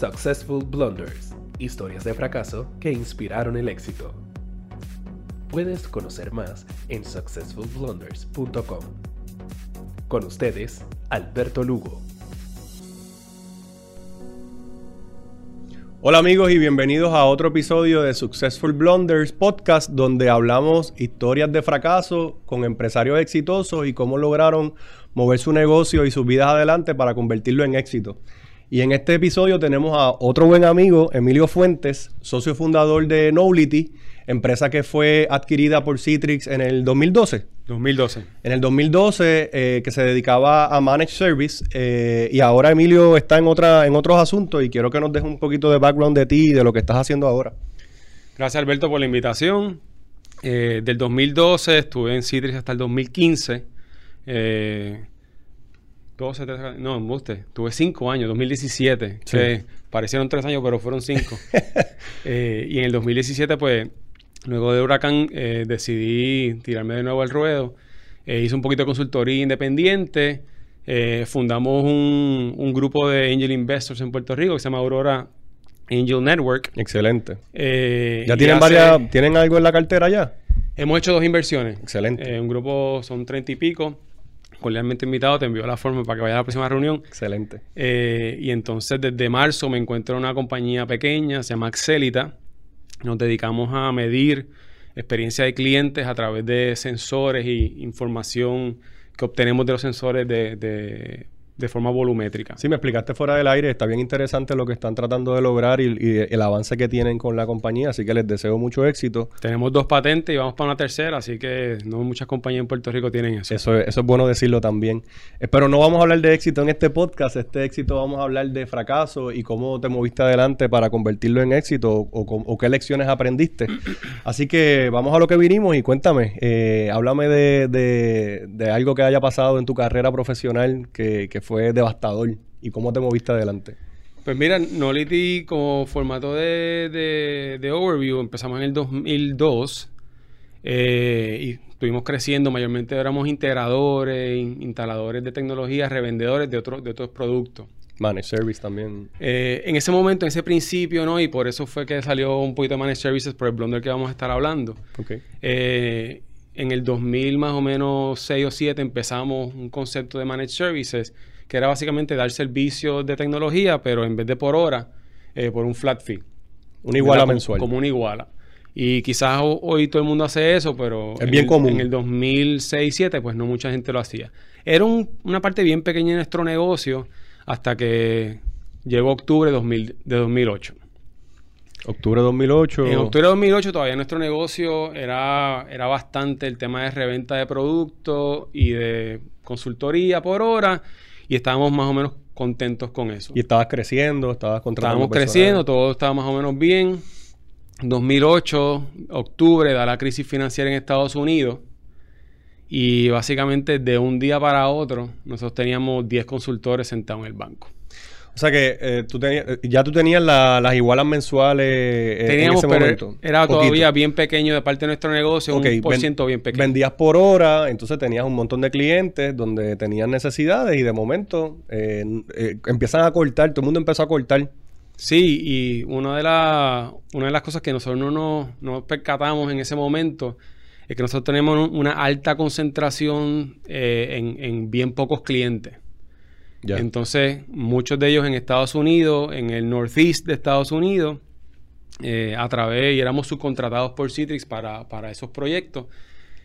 Successful Blunders, historias de fracaso que inspiraron el éxito. Puedes conocer más en successfulblunders.com. Con ustedes, Alberto Lugo. Hola amigos y bienvenidos a otro episodio de Successful Blunders podcast donde hablamos historias de fracaso con empresarios exitosos y cómo lograron mover su negocio y sus vidas adelante para convertirlo en éxito. Y en este episodio tenemos a otro buen amigo, Emilio Fuentes, socio fundador de Knowlity, empresa que fue adquirida por Citrix en el 2012. 2012. En el 2012, eh, que se dedicaba a Managed Service, eh, y ahora Emilio está en, otra, en otros asuntos y quiero que nos deje un poquito de background de ti y de lo que estás haciendo ahora. Gracias Alberto por la invitación. Eh, del 2012 estuve en Citrix hasta el 2015. Eh, 12, 13, no, embuste. Tuve 5 años, 2017. Sí. que parecieron 3 años, pero fueron 5. Eh, y en el 2017, pues, luego de Huracán, eh, decidí tirarme de nuevo al ruedo. Eh, hice un poquito de consultoría independiente. Eh, fundamos un, un grupo de angel investors en Puerto Rico que se llama Aurora Angel Network. Excelente. ¿Ya tienen hace- varias, tienen algo en la cartera ya? Hemos hecho dos inversiones. Excelente. Un grupo son 30 y pico. Cordialmente invitado, te envío la forma para que vaya a la próxima reunión. Excelente. Eh, y entonces desde marzo me encuentro en una compañía pequeña, se llama Axelita. Nos dedicamos a medir experiencia de clientes a través de sensores y información que obtenemos de los sensores de, de- de forma volumétrica. Sí, me explicaste fuera del aire, está bien interesante lo que están tratando de lograr y, y el avance que tienen con la compañía, así que les deseo mucho éxito. Tenemos dos patentes y vamos para una tercera, así que no muchas compañías en Puerto Rico tienen eso. Eso, es- eso es bueno decirlo también. Eh, Pero no vamos a hablar de éxito en este podcast, este éxito vamos a hablar de fracaso y cómo te moviste adelante para convertirlo en éxito o, o- o qué lecciones aprendiste. Así que vamos a lo que vinimos y cuéntame, eh, háblame de, de- de algo que haya pasado en tu carrera profesional que, que fue devastador y cómo te moviste adelante. Pues mira, Knowledge como formato de, de- de overview empezamos en el 2002 eh, y estuvimos creciendo, mayormente éramos integradores, in- instaladores de tecnología, revendedores de, otros de otros productos. Managed Service también. Eh, en ese momento, en ese principio, ¿no? Y por eso fue que salió un poquito de Managed Services por el blunder que vamos a estar hablando. Ok. Eh, en el 2000 más o menos 6 o 7 empezamos un concepto de Managed Services que era básicamente dar servicios de tecnología, pero en vez de por hora, eh, por un flat fee. Una iguala como- mensual. Como una iguala. Y quizás ho- hoy todo el mundo hace eso, pero Es en bien el- común. En el 2006-2007, pues no mucha gente lo hacía. Era un- una parte bien pequeña de nuestro negocio hasta que llegó octubre 2000 de 2008. Octubre de 2008. En octubre de 2008 todavía nuestro negocio era, era bastante el tema de reventa de productos y de consultoría por hora y estábamos más o menos contentos con eso. Y estabas creciendo, estabas contratando Estábamos creciendo, todo estaba más o menos bien. 2008, octubre, da la crisis financiera en Estados Unidos y básicamente de un día para otro nosotros teníamos 10 consultores sentados en el banco. O sea que eh, tú tenías, eh, ya tú tenías la- las igualas mensuales eh, Teníamos, en ese pero momento. era Poquito. todavía bien pequeño de parte de nuestro negocio, un por ciento bien pequeño. Vendías por hora, entonces tenías un montón de clientes donde tenían necesidades y de momento eh, eh, empiezan a cortar, todo el mundo empezó a cortar. Sí, y una de, la- una de las cosas que nosotros no nos, no nos percatamos en ese momento es que nosotros tenemos un- una alta concentración en, en bien pocos clientes. Entonces, muchos de ellos en Estados Unidos, en el Northeast de Estados Unidos, eh, a través, y éramos subcontratados por Citrix para, para esos proyectos.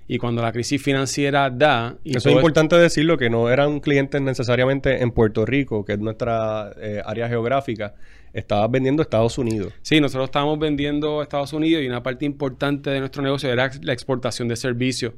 Y cuando la crisis financiera da... Y Eso es importante decirlo, que no eran clientes necesariamente en Puerto Rico, que es nuestra eh, área geográfica. Estabas vendiendo a Estados Unidos. Sí, nosotros estábamos vendiendo a Estados Unidos y una parte importante de nuestro negocio era la exportación de servicios.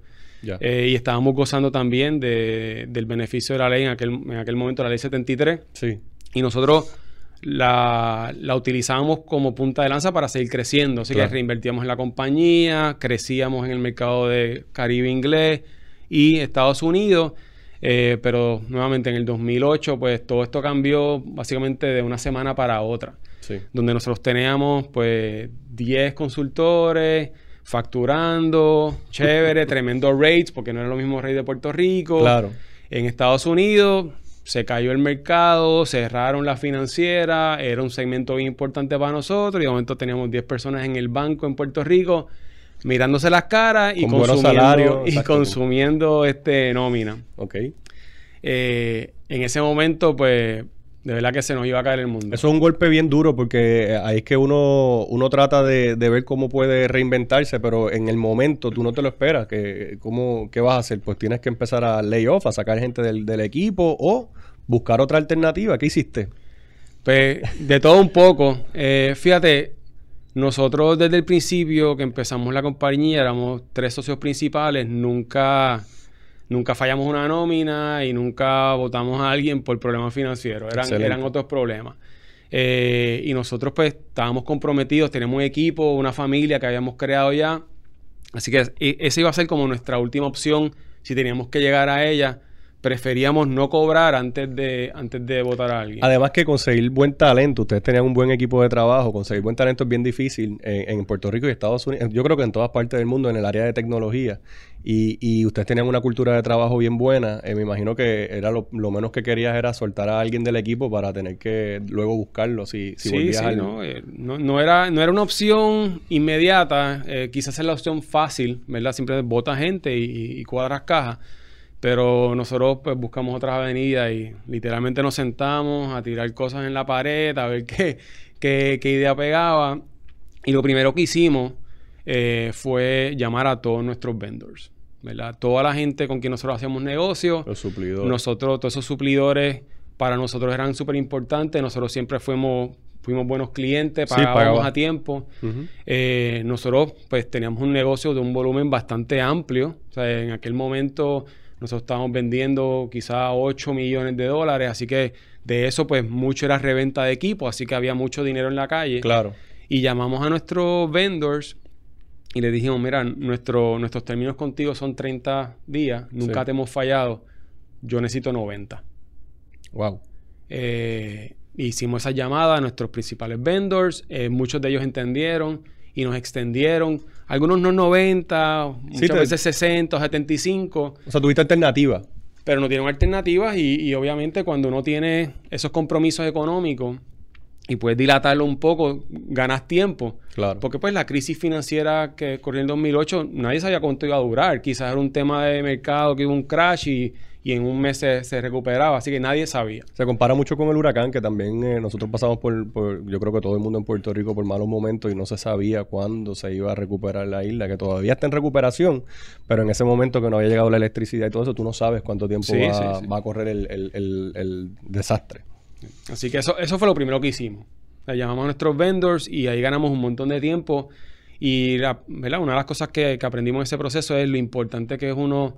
Eh, y estábamos gozando también de- del beneficio de la ley en aquel, en aquel momento, la ley 73. sí. Y nosotros la, la utilizábamos como punta de lanza para seguir creciendo. Así Claro. que reinvertíamos en la compañía, crecíamos en el mercado de Caribe inglés y Estados Unidos. Eh, pero nuevamente en el 2008, pues todo esto cambió básicamente de una semana para otra. Sí. Donde nosotros teníamos pues 10 consultores facturando, chévere, tremendo rates, porque no era lo mismo rate de Puerto Rico. Claro. En Estados Unidos, se cayó el mercado, cerraron la financiera, era un segmento bien importante para nosotros y de momento teníamos 10 personas en el banco en Puerto Rico mirándose las caras y Con consumiendo, salarios, y consumiendo este nómina. Ok. Eh, en ese momento, pues, de verdad que se nos iba a caer el mundo. Eso es un golpe bien duro porque eh, ahí es que uno, uno trata de, de ver cómo puede reinventarse, pero en el momento tú no te lo esperas. Que, ¿cómo, ¿Qué vas a hacer? Pues tienes que empezar a lay off, a sacar gente del, del equipo o buscar otra alternativa. ¿Qué hiciste? Pues de todo un poco. Eh, fíjate, nosotros desde el principio que empezamos la compañía éramos tres socios principales, nunca, nunca fallamos una nómina y nunca votamos a alguien por problemas financieros. Eran, Excelente. eran otros problemas. Eh, y nosotros pues estábamos comprometidos, tenemos un equipo, una familia que habíamos creado ya. Así que e- esa iba a ser como nuestra última opción si teníamos que llegar a ella. Preferíamos no cobrar antes de, antes de votar a alguien. Además que conseguir buen talento, ustedes tenían un buen equipo de trabajo, conseguir buen talento es bien difícil eh, en Puerto Rico y Estados Unidos, yo creo que en todas partes del mundo en el área de tecnología. Y, y ustedes tenían una cultura de trabajo bien buena. eh, me imagino que era lo, lo menos que querías era soltar a alguien del equipo para tener que luego buscarlo si, si sí, volvías sí, al- no, eh, no, no era, no era una opción inmediata, eh, quizás es la opción fácil, ¿verdad? Siempre vota gente y, y cuadras cajas, pero nosotros pues buscamos otras avenidas y literalmente nos sentamos a tirar cosas en la pared, a ver qué, qué, qué idea pegaba. Y lo primero que hicimos eh, fue llamar a todos nuestros vendors, ¿verdad? Toda la gente con quien nosotros hacíamos negocios. los suplidores. Nosotros, todos esos suplidores, para nosotros eran súper importantes. Nosotros siempre fuimos, fuimos buenos clientes, pagábamos a tiempo. Eh, nosotros, pues, teníamos un negocio de un volumen bastante amplio. O sea, en aquel momento nosotros estábamos vendiendo quizá 8 millones de dólares. Así que de eso, pues, mucho era reventa de equipo. Así que había mucho dinero en la calle. Claro. Y llamamos a nuestros vendors y les dijimos, mira, nuestro, nuestros términos contigo son 30 días, nunca Sí. te hemos fallado, yo necesito 90. Wow. Eh, hicimos esa llamada a nuestros principales vendors, eh, muchos de ellos entendieron y nos extendieron, algunos no 90, muchas te- veces 60 o 75, O sea, tuviste alternativa. pero no tienen alternativas y, y obviamente cuando uno tiene esos compromisos económicos y puedes dilatarlo un poco, ganas tiempo. Claro. Porque pues la crisis financiera que ocurrió en el 2008, nadie sabía cuánto iba a durar. Quizás era un tema de mercado que hubo un crash y, y en un mes se, se recuperaba. Así que nadie sabía. Se compara mucho con el huracán, que también eh, nosotros pasamos por, por- yo creo que todo el mundo en Puerto Rico por malos momentos y no se sabía cuándo se iba a recuperar la isla, que todavía está en recuperación, pero en ese momento que no había llegado la electricidad y todo eso, tú no sabes cuánto tiempo Sí, va, sí, sí. va a correr el, el- el- el desastre. Así que eso, eso fue lo primero que hicimos. Llamamos a nuestros vendors y ahí ganamos un montón de tiempo. Y la- ¿verdad? una de las cosas que, que aprendimos en ese proceso es lo importante que es uno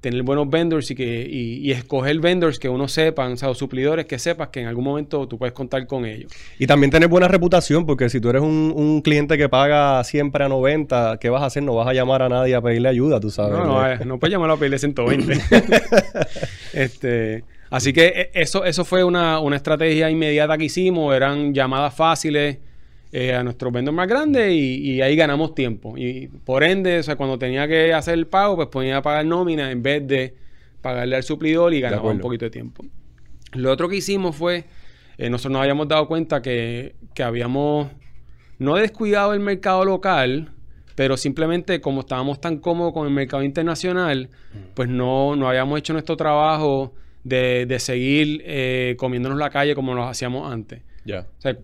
tener buenos vendors y, que, y, y escoger vendors que uno sepa, o sea, o suplidores que sepas que en algún momento tú puedes contar con ellos. Y también tener buena reputación, porque si tú eres un, un cliente que paga siempre a 90, ¿qué vas a hacer? No vas a llamar a nadie a pedirle ayuda, tú sabes. No, no, eh, no puedes llamarlo a pedirle 120. este, así que eh, eso, eso fue una, una estrategia inmediata que hicimos. Eran llamadas fáciles eh, a nuestros vendors más grandes y, y ahí ganamos tiempo. Y por ende, o sea, cuando tenía que hacer el pago, pues ponía a pagar nómina en vez de pagarle al suplidor y ganaba un poquito de tiempo. Lo otro que hicimos fue, eh, nosotros nos habíamos dado cuenta que, que habíamos no descuidado el mercado local, pero simplemente como estábamos tan cómodos con el mercado internacional, pues no, no habíamos hecho nuestro trabajo de, de seguir eh, comiéndonos la calle como lo hacíamos antes. Ya. O sea,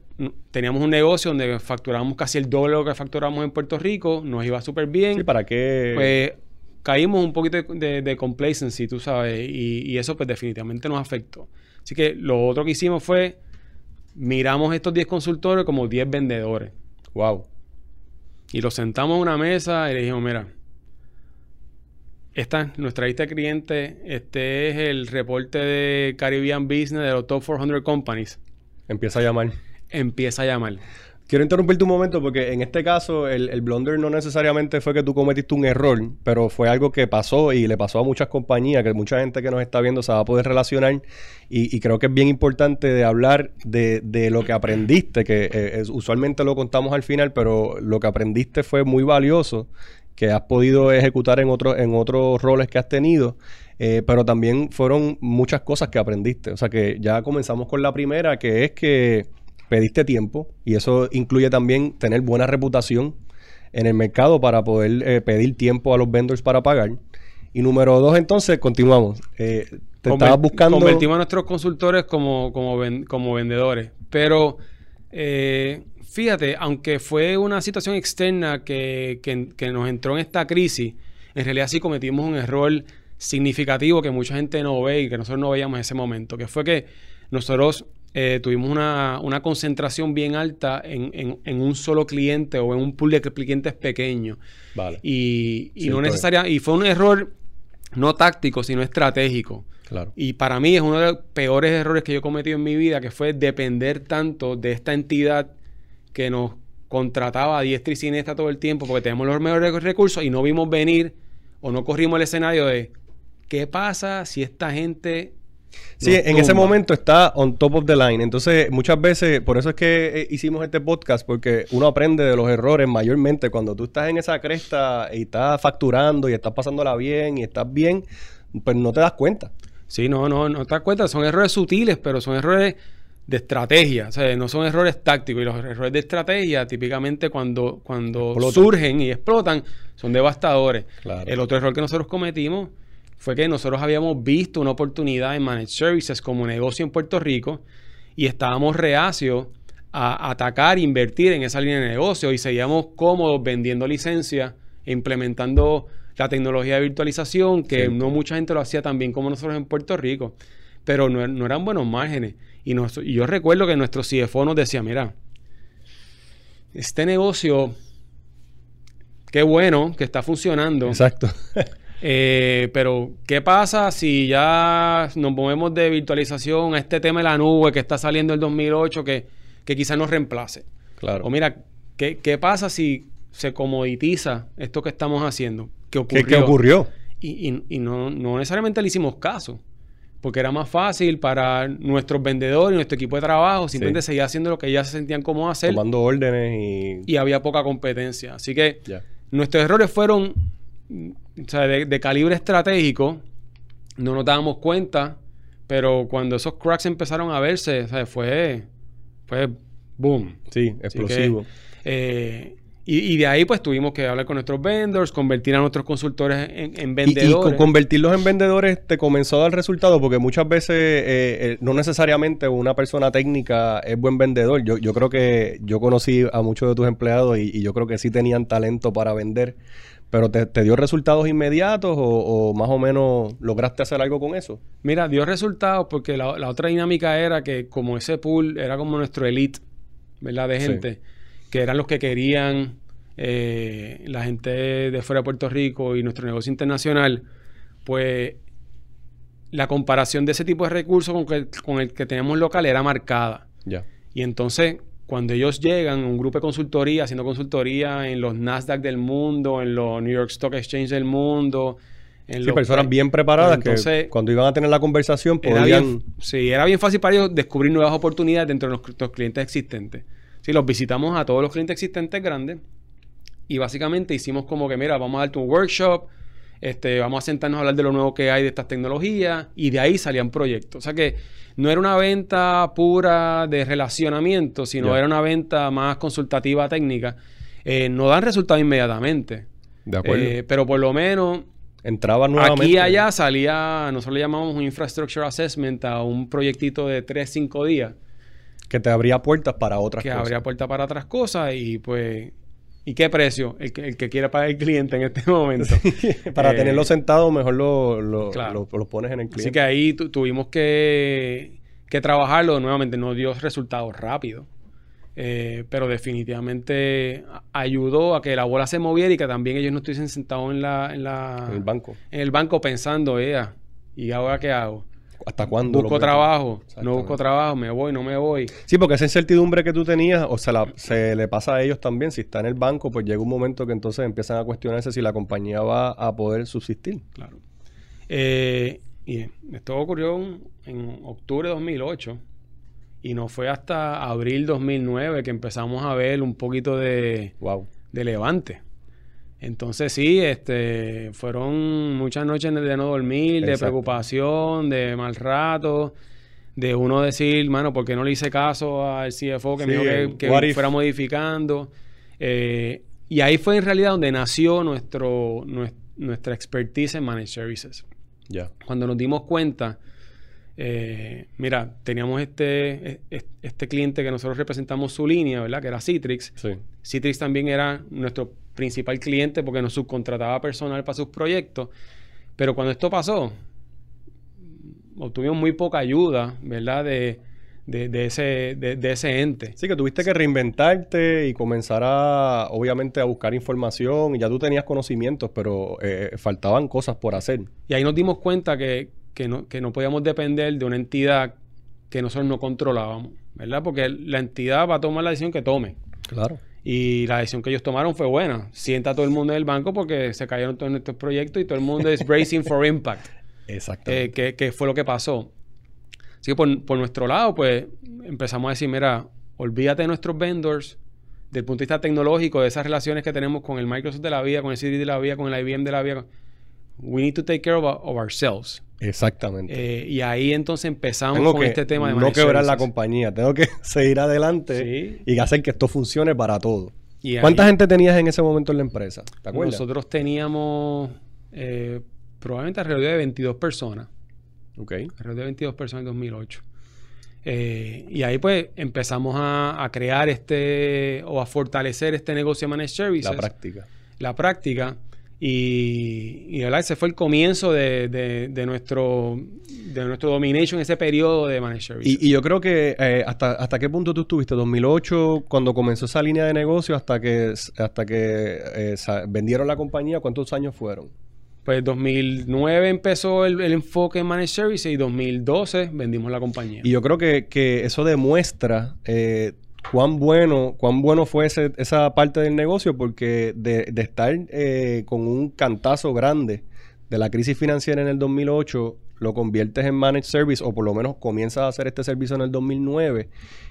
teníamos un negocio donde facturábamos casi el doble de lo que facturamos en Puerto Rico, nos iba súper bien. Sí, ¿para qué? Pues caímos un poquito de, de, de complacency, tú sabes, y, y eso pues definitivamente nos afectó. Así que lo otro que hicimos fue, miramos estos 10 consultores como 10 vendedores wow. y los sentamos en una mesa y le dijimos, mira, esta es nuestra lista de clientes, este es el reporte de Caribbean Business de los top 400 companies. Empieza a llamar. Empieza a llamar. Quiero interrumpirte un momento porque en este caso el, el blunder no necesariamente fue que tú cometiste un error, pero fue algo que pasó y le pasó a muchas compañías, que mucha gente que nos está viendo se va a poder relacionar y, y creo que es bien importante de hablar de, de lo que aprendiste, que eh, es- usualmente lo contamos al final, pero lo que aprendiste fue muy valioso, que has podido ejecutar en, otros en otros roles que has tenido. Eh, pero también fueron muchas cosas que aprendiste. O sea que ya comenzamos con la primera, que es que pediste tiempo y eso incluye también tener buena reputación en el mercado para poder eh, pedir tiempo a los vendors para pagar. Y número dos, entonces, continuamos. Eh, te Conver- estabas buscando... Convertimos a nuestros consultores como, como, ven- como vendedores. Pero eh, fíjate, aunque fue una situación externa que, que- que nos entró en esta crisis, en realidad sí cometimos un error significativo que mucha gente no ve y que nosotros no veíamos en ese momento, que fue que nosotros eh, tuvimos una, una concentración bien alta en, en- en un solo cliente o en un pool de clientes pequeño. Vale. Y, y Sí, no necesaria, y fue un error no táctico, sino estratégico. Claro. Y para mí es uno de los peores errores que yo he cometido en mi vida, que fue depender tanto de esta entidad que nos contrataba a diestra y siniestra todo el tiempo porque tenemos los mejores recursos y no vimos venir o no corrimos el escenario de qué pasa si esta gente... Sí, en ese momento está on top of the line. Entonces, muchas veces, por eso es que eh, hicimos este podcast, porque uno aprende de los errores mayormente cuando tú estás en esa cresta y estás facturando y estás pasándola bien y estás bien, pues no te das cuenta. Sí, no, no, no te das cuenta, son errores sutiles, pero son errores de estrategia, o sea, no son errores tácticos. Y los errores de estrategia, típicamente cuando, cuando Explotan. surgen y explotan, son devastadores. Claro. El otro error que nosotros cometimos fue que nosotros habíamos visto una oportunidad en Managed Services como negocio en Puerto Rico y estábamos reacios a atacar invertir en esa línea de negocio y seguíamos cómodos vendiendo licencias e implementando la tecnología de virtualización, que Sí. no mucha gente lo hacía tan bien como nosotros en Puerto Rico, pero no, no eran buenos márgenes. Y, nos- y yo recuerdo que nuestro CFO nos decía, mira, este negocio, qué bueno que está funcionando. Exacto. Eh, pero, ¿qué pasa si ya nos movemos de virtualización a este tema de la nube que está saliendo el 2008 que, que quizás nos reemplace? claro. O mira, ¿qué, qué pasa si se comoditiza esto que estamos haciendo? ¿Qué ¿Qué, ocurrió? qué ocurrió? Y, y- y no, no necesariamente le hicimos caso, porque era más fácil para nuestros vendedores y nuestro equipo de trabajo, simplemente Sí. seguir haciendo lo que ya se sentían cómodos hacer Tomando órdenes y... y había poca competencia. Así que nuestros errores fueron o sea, de, de calibre estratégico, no nos dábamos cuenta, pero cuando esos cracks empezaron a verse, o sea, fue, fue boom. Sí, explosivo. que, eh, y, y de ahí pues tuvimos que hablar con nuestros vendors, convertir a nuestros consultores en, en Y, y vendedores. con convertirlos en vendedores te comenzó a dar resultado porque muchas veces eh, eh, no necesariamente una persona técnica es buen vendedor. Yo, yo creo que yo conocí a muchos de tus empleados y, y yo creo que sí tenían talento para vender, pero te, te dio resultados inmediatos o, o más o menos lograste hacer algo con eso. Mira, dio resultados porque la, la otra dinámica era que como ese pool era como nuestro elite, ¿verdad? De Sí. Que eran los que querían eh, la gente de fuera de Puerto Rico y nuestro negocio internacional, pues la comparación de ese tipo de recursos con, que- con el que tenemos local era marcada. Ya. Y entonces, cuando ellos llegan, un grupo de consultoría, haciendo consultoría en los Nasdaq del mundo, en los New York Stock Exchange del mundo, en Sí, personas bien preparadas Pues entonces, que cuando iban a tener la conversación era podían... bien, sí, era bien fácil para ellos descubrir nuevas oportunidades dentro de nuestros clientes existentes. Sí, los visitamos a todos los clientes existentes grandes y básicamente hicimos como que, mira, vamos a darte un workshop, este, vamos a sentarnos a hablar de lo nuevo que hay de estas tecnologías y de ahí salían proyectos. O sea que no era una venta pura de relacionamiento, sino era una venta más consultativa técnica. Eh, no dan resultados inmediatamente. De acuerdo. Eh, pero por lo menos Entraban nuevamente. Aquí y allá salía, nosotros le llamamos un infrastructure assessment a un proyectito de 3, 5 días Que te abría puertas para otras que cosas. abría puerta para otras cosas y pues, ¿y qué precio? El que, el que quiera pagar el cliente en este momento. para Eh, tenerlo sentado, mejor lo, lo, Claro. lo- lo pones en el cliente. Así que ahí tu- tuvimos que, que trabajarlo nuevamente, no dio resultados rápidos. Eh, pero definitivamente ayudó a que la bola se moviera y que también ellos no estuviesen sentados en la, en la En el banco. en el banco pensando, "Ea, ¿y ahora qué hago? ¿Hasta cuándo? Busco trabajo, no busco trabajo, me voy, no me voy. Sí, porque esa incertidumbre que tú tenías, o se, la- se le pasa a ellos también. Si está en el banco, pues llega un momento que entonces empiezan a cuestionarse si la compañía va a poder subsistir. Claro. Eh, y esto ocurrió en, en octubre de 2008 y no fue hasta abril 2009 que empezamos a ver un poquito de, Wow. de levante. Entonces sí, este, fueron muchas noches de no dormir, de preocupación, de mal rato, de uno decir, mano, ¿por qué no le hice caso al CFO que Sí, me dijo que, que if. fuera modificando? Eh, y ahí fue en realidad donde nació nuestro, nues- nuestra expertise en Managed Services. Cuando nos dimos cuenta, eh, mira, teníamos este, e- este cliente que nosotros representamos su línea, ¿verdad? Que era Citrix. Sí. Citrix también era nuestro principal cliente porque nos subcontrataba personal para sus proyectos. Pero cuando esto pasó, obtuvimos muy poca ayuda, ¿verdad? De, de- de ese, de, de ese ente. Sí, que tuviste que reinventarte y comenzar a, obviamente, a buscar información. Y ya tú tenías conocimientos, pero eh, faltaban cosas por hacer. Y ahí nos dimos cuenta que, que no, que no podíamos depender de una entidad que nosotros no controlábamos, ¿verdad? Porque la entidad va a tomar la decisión que tome. Claro. Y la decisión que ellos tomaron fue buena. Sienta a todo el mundo en el banco porque se cayeron todos nuestros proyectos y todo el mundo es bracing for impact. Exacto. eh, que, que fue lo que pasó. Así que por, por nuestro lado, pues empezamos a decir, mira, olvídate de nuestros vendors, del punto de vista tecnológico, de esas relaciones que tenemos con el Microsoft de la vida, con el CD de la vida, con el IBM de la vida. We need to take care of, of ourselves. Exactamente. Eh, y ahí entonces empezamos tengo con que este tema de no quebrar la compañía. Tengo que seguir adelante Sí. y hacer que esto funcione para todo. Y ¿Cuánta ahí gente tenías en ese momento en la empresa? ¿Te acuerdas? Nosotros teníamos eh, probablemente alrededor de 22 personas. Ok. alrededor de 22 personas en 2008. Eh, y ahí pues empezamos a, a crear este o a fortalecer este negocio de Managed Services. La práctica. la práctica. Y, y ¿verdad? ese fue el comienzo de, de- de nuestro, de nuestro domination, ese periodo de Managed Services. Y, y yo creo que eh, hasta, hasta qué punto tú estuviste, 2008, cuando comenzó esa línea de negocio, hasta que, hasta que eh, vendieron la compañía, ¿cuántos años fueron? Pues 2009 empezó el, el enfoque en Managed Services y 2012 vendimos la compañía. Y yo creo que, que eso demuestra eh, cuán bueno, cuán bueno fue ese- esa parte del negocio, porque de, de estar eh, con un cantazo grande de la crisis financiera en el 2008, lo conviertes en managed service, o por lo menos comienzas a hacer este servicio en el 2009,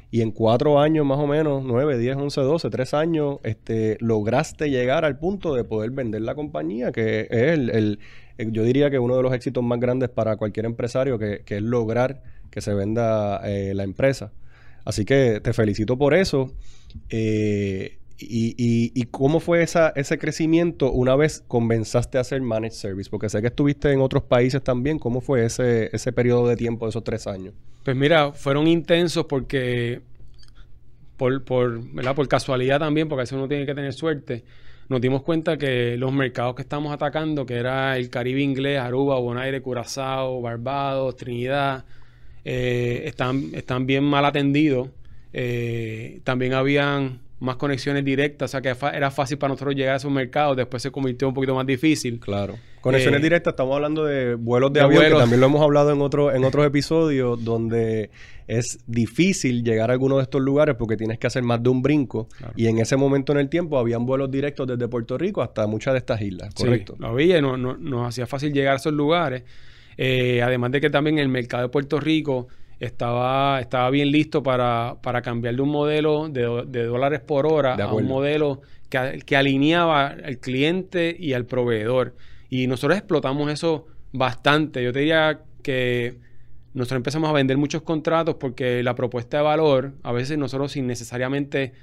y en cuatro años más o menos, nueve, diez, once, doce, tres años, este, lograste llegar al punto de poder vender la compañía, que es el, el- yo diría que uno de los éxitos más grandes para cualquier empresario, que, que es lograr que se venda eh, la empresa. Así que te felicito por eso. Eh, y, y- y cómo fue ese crecimiento una vez comenzaste a hacer Managed Service? Porque sé que estuviste en otros países también. ¿Cómo fue ese, ese periodo de tiempo de esos tres años? Pues mira, fueron intensos porque, por, por, ¿verdad? por casualidad también, porque a veces uno tiene que tener suerte, nos dimos cuenta que los mercados que estamos atacando, que era el Caribe inglés, Aruba, Bonaire, Curazao, Barbados, Trinidad, eh, están, están bien mal atendidos. Eh, también habían más conexiones directas, o sea que era fácil para nosotros llegar a esos mercados, después se convirtió un poquito más difícil. Claro. Conexiones Eh, directas, estamos hablando de vuelos de, de avión, vuelos. que también lo hemos hablado en, otro, en otros episodios, donde es difícil llegar a alguno de estos lugares porque tienes que hacer más de un brinco. Claro. Y en ese momento en el tiempo habían vuelos directos desde Puerto Rico hasta muchas de estas islas, correcto. Sí, lo había no- nos hacía fácil llegar a esos lugares. Eh, además de que también el mercado de Puerto Rico estaba, estaba bien listo para, para cambiar de un modelo de, dólares por hora a un modelo que, que alineaba al cliente y al proveedor. Y nosotros explotamos eso bastante. Yo te diría que nosotros empezamos a vender muchos contratos porque la propuesta de valor, a veces nosotros sin necesariamente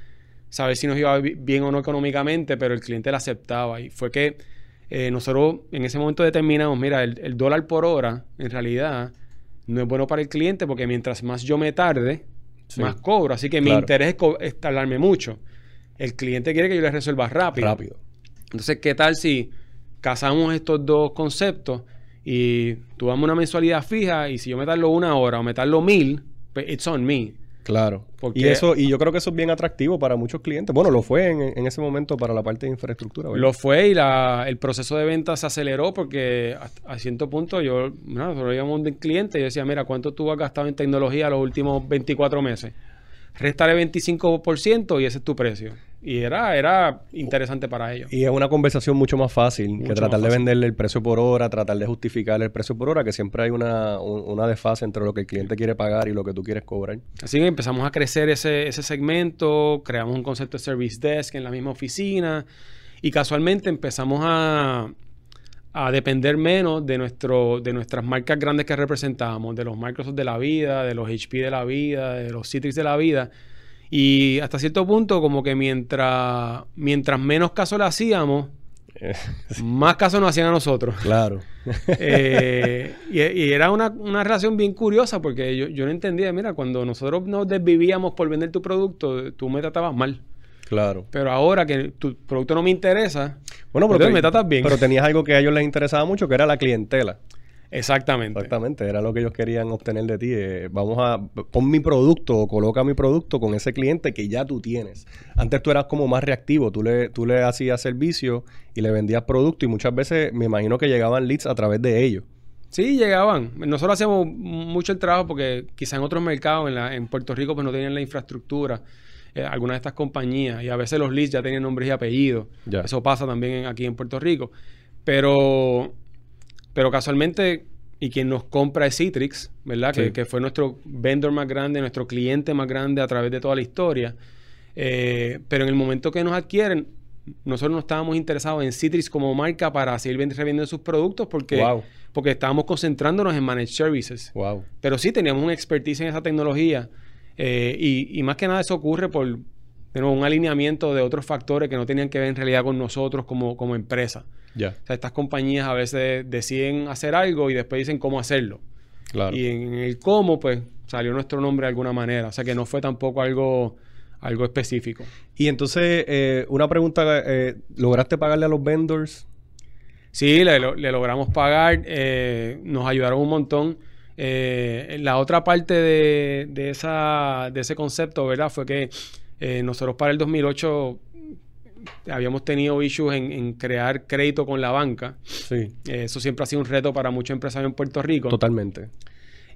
saber si nos iba bi- bien o no económicamente, pero el cliente la aceptaba. Y fue que eh, nosotros en ese momento determinamos, mira, el, el dólar por hora, en realidad, no es bueno para el cliente porque mientras más yo me tarde, Sí. más cobro. Así que mi Claro. interés es, tardarme mucho. El cliente quiere que yo le resuelva rápido. Rápido. Entonces, ¿qué tal si casamos estos dos conceptos y tú una mensualidad fija y si yo me tardo una hora o me tardo mil, pues it's on me. Claro. Porque- Y eso, y yo creo que eso es bien atractivo para muchos clientes. Bueno, lo fue en, en ese momento para la parte de infraestructura. ¿verdad? Lo fue y la- el proceso de venta se aceleró porque a, a cierto punto yo, no, íbamos a un cliente y yo decía, mira, ¿cuánto tú has gastado en tecnología los últimos 24 meses? Réstale 25% y ese es tu precio. Y era, era interesante para ellos. Y es una conversación mucho más fácil Mucho que tratar de venderle el precio por hora, tratar de justificar el precio por hora, que siempre hay una, un- una desfase entre lo que el cliente quiere pagar y lo que tú quieres cobrar. Así que empezamos a crecer ese, ese segmento, creamos un concepto de service desk en la misma oficina Y casualmente empezamos a, a depender menos de, nuestro, de nuestras marcas grandes que representábamos, de los Microsoft de la vida, de los HP de la vida, de los Citrix de la vida. Y hasta cierto punto, como que mientras, mientras menos caso le hacíamos, más caso nos hacían a nosotros. Claro. Eh, y, y, era una, una, relación bien curiosa porque yo, yo no entendía, mira, cuando nosotros nos desvivíamos por vender tu producto, tú me tratabas mal. Claro. Pero ahora que tu producto no me interesa, bueno, pero me tratas bien. Pero tenías algo que a ellos les interesaba mucho, que era la clientela. Exactamente. Exactamente, era lo que ellos querían obtener de ti. Eh, vamos a, pon mi producto o coloca mi producto con ese cliente que ya tú tienes. Antes tú eras como más reactivo, tú le, tú le hacías servicio y le vendías producto y muchas veces me imagino que llegaban leads a través de ellos. Sí, llegaban. Nosotros hacemos mucho el trabajo porque quizá en otros mercados, en, la, en Puerto Rico, pues no tenían la infraestructura. Eh, algunas de estas compañías y a veces los leads ya tenían nombres y apellidos. Eso pasa también aquí en Puerto Rico. Pero pero casualmente, y quien nos compra es Citrix, ¿verdad? Que, fue nuestro vendor más grande, nuestro cliente más grande a través de toda la historia. Eh, pero en el momento que nos adquieren, nosotros no estábamos interesados en Citrix como marca para seguir revendiendo sus productos porque, porque estábamos concentrándonos en Managed Services. Wow. Pero sí teníamos una expertise en esa tecnología. Eh, y, y, más que nada eso ocurre por un alineamiento de otros factores que no tenían que ver en realidad con nosotros como, como empresa. Ya. O sea, estas compañías a veces deciden hacer algo y después dicen cómo hacerlo. Claro. Y en el cómo, pues, salió nuestro nombre de alguna manera. O sea, que no fue tampoco algo, algo específico. Y entonces, eh, una pregunta, eh, ¿lograste pagarle a los vendors? Sí, le, logramos pagar. Eh, nos ayudaron un montón. la otra parte de, de, esa, de ese concepto, ¿verdad? Fue que nosotros para el 2008 habíamos tenido issues en, crear crédito con la banca. Sí. Eh, eso siempre ha sido un reto para muchos empresarios en Puerto Rico. Totalmente.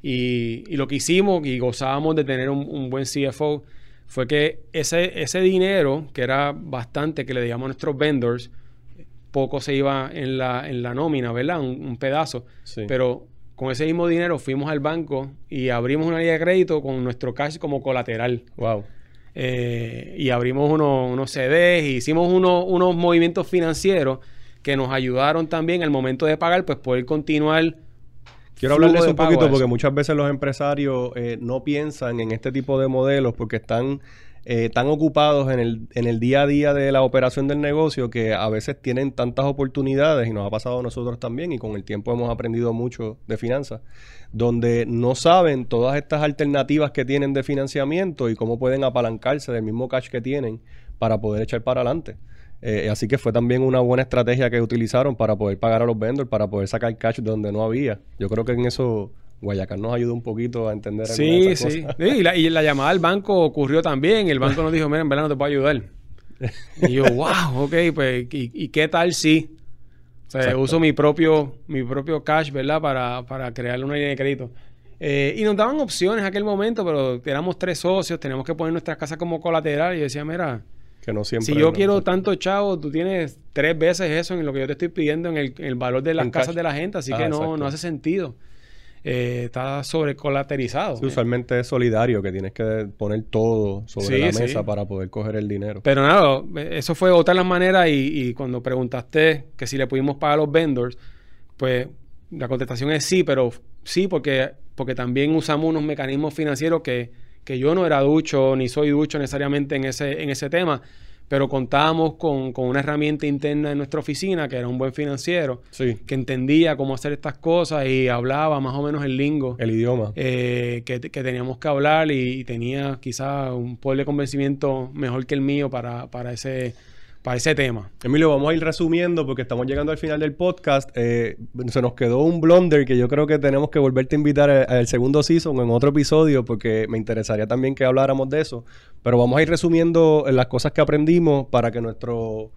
Y, lo que hicimos y gozábamos de tener un, buen CFO fue que ese, ese dinero, que era bastante que le digamos a nuestros vendors, poco se iba en la, en la nómina, ¿verdad? Un, pedazo. Sí. Pero con ese mismo dinero fuimos al banco y abrimos una línea de crédito con nuestro cash como colateral. Wow. Eh, y abrimos unos CDs y hicimos unos movimientos financieros que nos ayudaron también al momento de pagar, pues poder continuar. Quiero hablarles un poquito porque muchas veces los empresarios eh, no piensan en este tipo de modelos porque están eh, tan ocupados en el, en el día a día de la operación del negocio que a veces tienen tantas oportunidades y nos ha pasado a nosotros también y con el tiempo hemos aprendido mucho de finanzas, donde no saben todas estas alternativas que tienen de financiamiento y cómo pueden apalancarse del mismo cash que tienen para poder echar para adelante. Eh, así que fue también una buena estrategia que utilizaron para poder pagar a los vendors, para poder sacar cash donde no había. Yo creo que en eso Guayacán nos ayudó un poquito a entender Sí, sí. sí y, la, y, la, llamada al banco ocurrió también. El banco nos dijo, mira, en verdad no te puedo ayudar. y yo, wow, ok, pues, ¿y, qué tal si? O sea, uso mi propio, mi propio cash, ¿verdad? Para, para crearle una línea de crédito. Eh, y nos daban opciones en aquel momento, pero éramos tres socios, teníamos que poner nuestras casas como colateral. Y yo decía, mira, que no siempre si yo quiero tanto chavo, tú tienes tres veces eso en lo que yo te estoy pidiendo en el, valor de las casas de la gente, así que no, no hace sentido. Eh, está sobrecolaterizado. Sí, usualmente es solidario, que tienes que poner todo sobre la mesa para poder coger el dinero. Pero nada, eso fue otra de las maneras y, cuando preguntaste que si le pudimos pagar a los vendors, pues la contestación es sí, pero sí porque, porque también usamos unos mecanismos financieros que, que yo no era ducho ni soy ducho necesariamente en ese, en ese tema pero contábamos con, una herramienta interna en nuestra oficina, que era un buen financiero, que entendía cómo hacer estas cosas y hablaba más o menos el lingo. El idioma. Eh, que, teníamos que hablar y, tenía quizá un poder de convencimiento mejor que el mío para, para ese para ese tema. Emilio, vamos a ir resumiendo porque estamos llegando al final del podcast. Eh, se nos quedó un blunder que yo creo que tenemos que volverte a invitar al segundo season en otro episodio porque me interesaría también que habláramos de eso. Pero vamos a ir resumiendo las cosas que aprendimos para que nuestros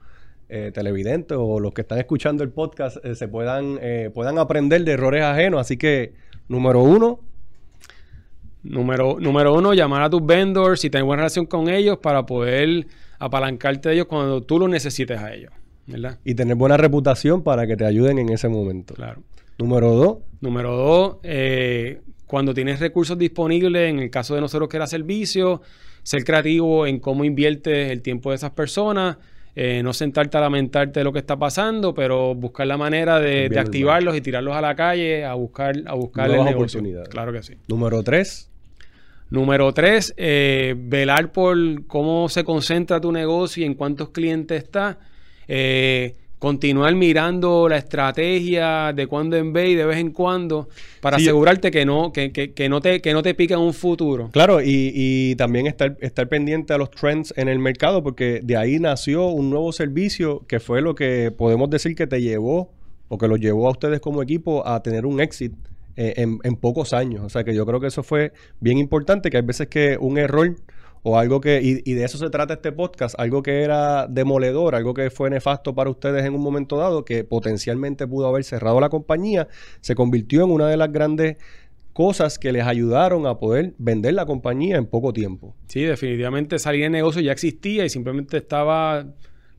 eh, televidentes o los que están escuchando el podcast eh, se puedan, puedan aprender de errores ajenos. Así que, número uno, Número, número uno, llamar a tus vendors y tener buena relación con ellos para poder apalancarte de ellos cuando tú lo necesites a ellos. ¿verdad? Y tener buena reputación para que te ayuden en ese momento. Claro. Número dos. Número dos, eh, cuando tienes recursos disponibles, en el caso de nosotros que era servicio, ser creativo en cómo inviertes el tiempo de esas personas. eh, no sentarte a lamentarte de lo que está pasando, pero buscar la manera de, activarlos y tirarlos a la calle a buscar, a buscar el negocio. oportunidades. Claro que sí. Número tres, Número tres, eh, velar por cómo se concentra tu negocio y en cuántos clientes está. Eh, continuar mirando la estrategia de cuando en vez y de vez en cuando para Sí, asegurarte que no, que, que- que no te, que no te en un futuro. Claro, y, y también estar, estar pendiente a los trends en el mercado, porque de ahí nació un nuevo servicio que fue lo que podemos decir que te llevó, o que los llevó a ustedes como equipo a tener un en, en pocos años. O sea que yo creo que eso fue bien importante, que hay veces que un error o algo que, y, y de eso se trata este podcast, algo que era demoledor, algo que fue nefasto para ustedes en un momento dado, que potencialmente pudo haber cerrado la compañía, se convirtió en una de las grandes cosas que les ayudaron a poder vender la compañía en poco tiempo. Sí, definitivamente salir de negocio ya existía y simplemente estaba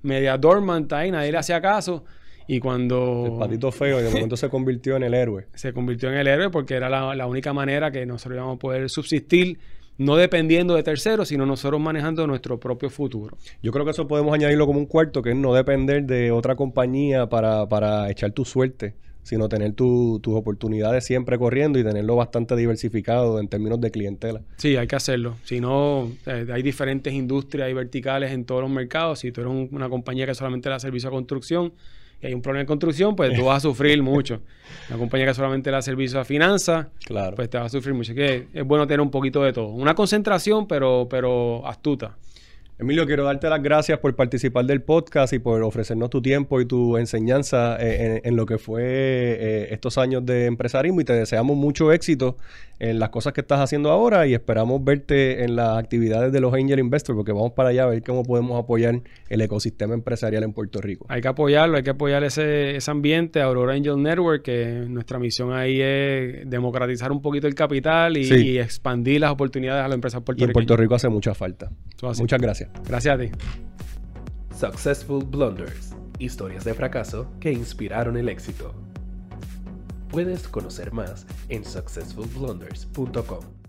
media dormant ahí, nadie le hacía caso. Y cuando El patito feo y de momento se convirtió en el héroe. se convirtió en el héroe porque era la, la única manera que nosotros íbamos a poder subsistir, no dependiendo de terceros, sino nosotros manejando nuestro propio futuro. Yo creo que eso podemos añadirlo como un cuarto, que es no depender de otra compañía para, para echar tu suerte, sino tener tu- tus oportunidades siempre corriendo y tenerlo bastante diversificado en términos de clientela. Sí, hay que hacerlo. Si no, eh, hay diferentes industrias y verticales en todos los mercados. Si tú eres un- una compañía que solamente da servicio a construcción y hay un problema de construcción, pues tú vas a sufrir mucho. Una compañía que solamente da servicio a finanzas, Claro. pues te vas a sufrir mucho. Así que es bueno tener un poquito de todo. Una concentración, pero, pero astuta. Emilio, quiero darte las gracias por participar del podcast y por ofrecernos tu tiempo y tu enseñanza eh, en, en lo que fue eh, estos años de empresarismo y te deseamos mucho éxito en las cosas que estás haciendo ahora y esperamos verte en las actividades de los Angel Investors porque vamos para allá a ver cómo podemos apoyar el ecosistema empresarial en Puerto Rico. Hay que apoyarlo, hay que apoyar ese, ese ambiente, Aurora Angel Network, que nuestra misión ahí es democratizar un poquito el capital y, Sí. y expandir las oportunidades a las empresas Y en puertorriqueñas. Puerto Rico hace mucha falta. Muchas gracias. Gracias a ti. Successful Blunders. Historias de fracaso que inspiraron el éxito. Puedes conocer más en successfulblunders.com.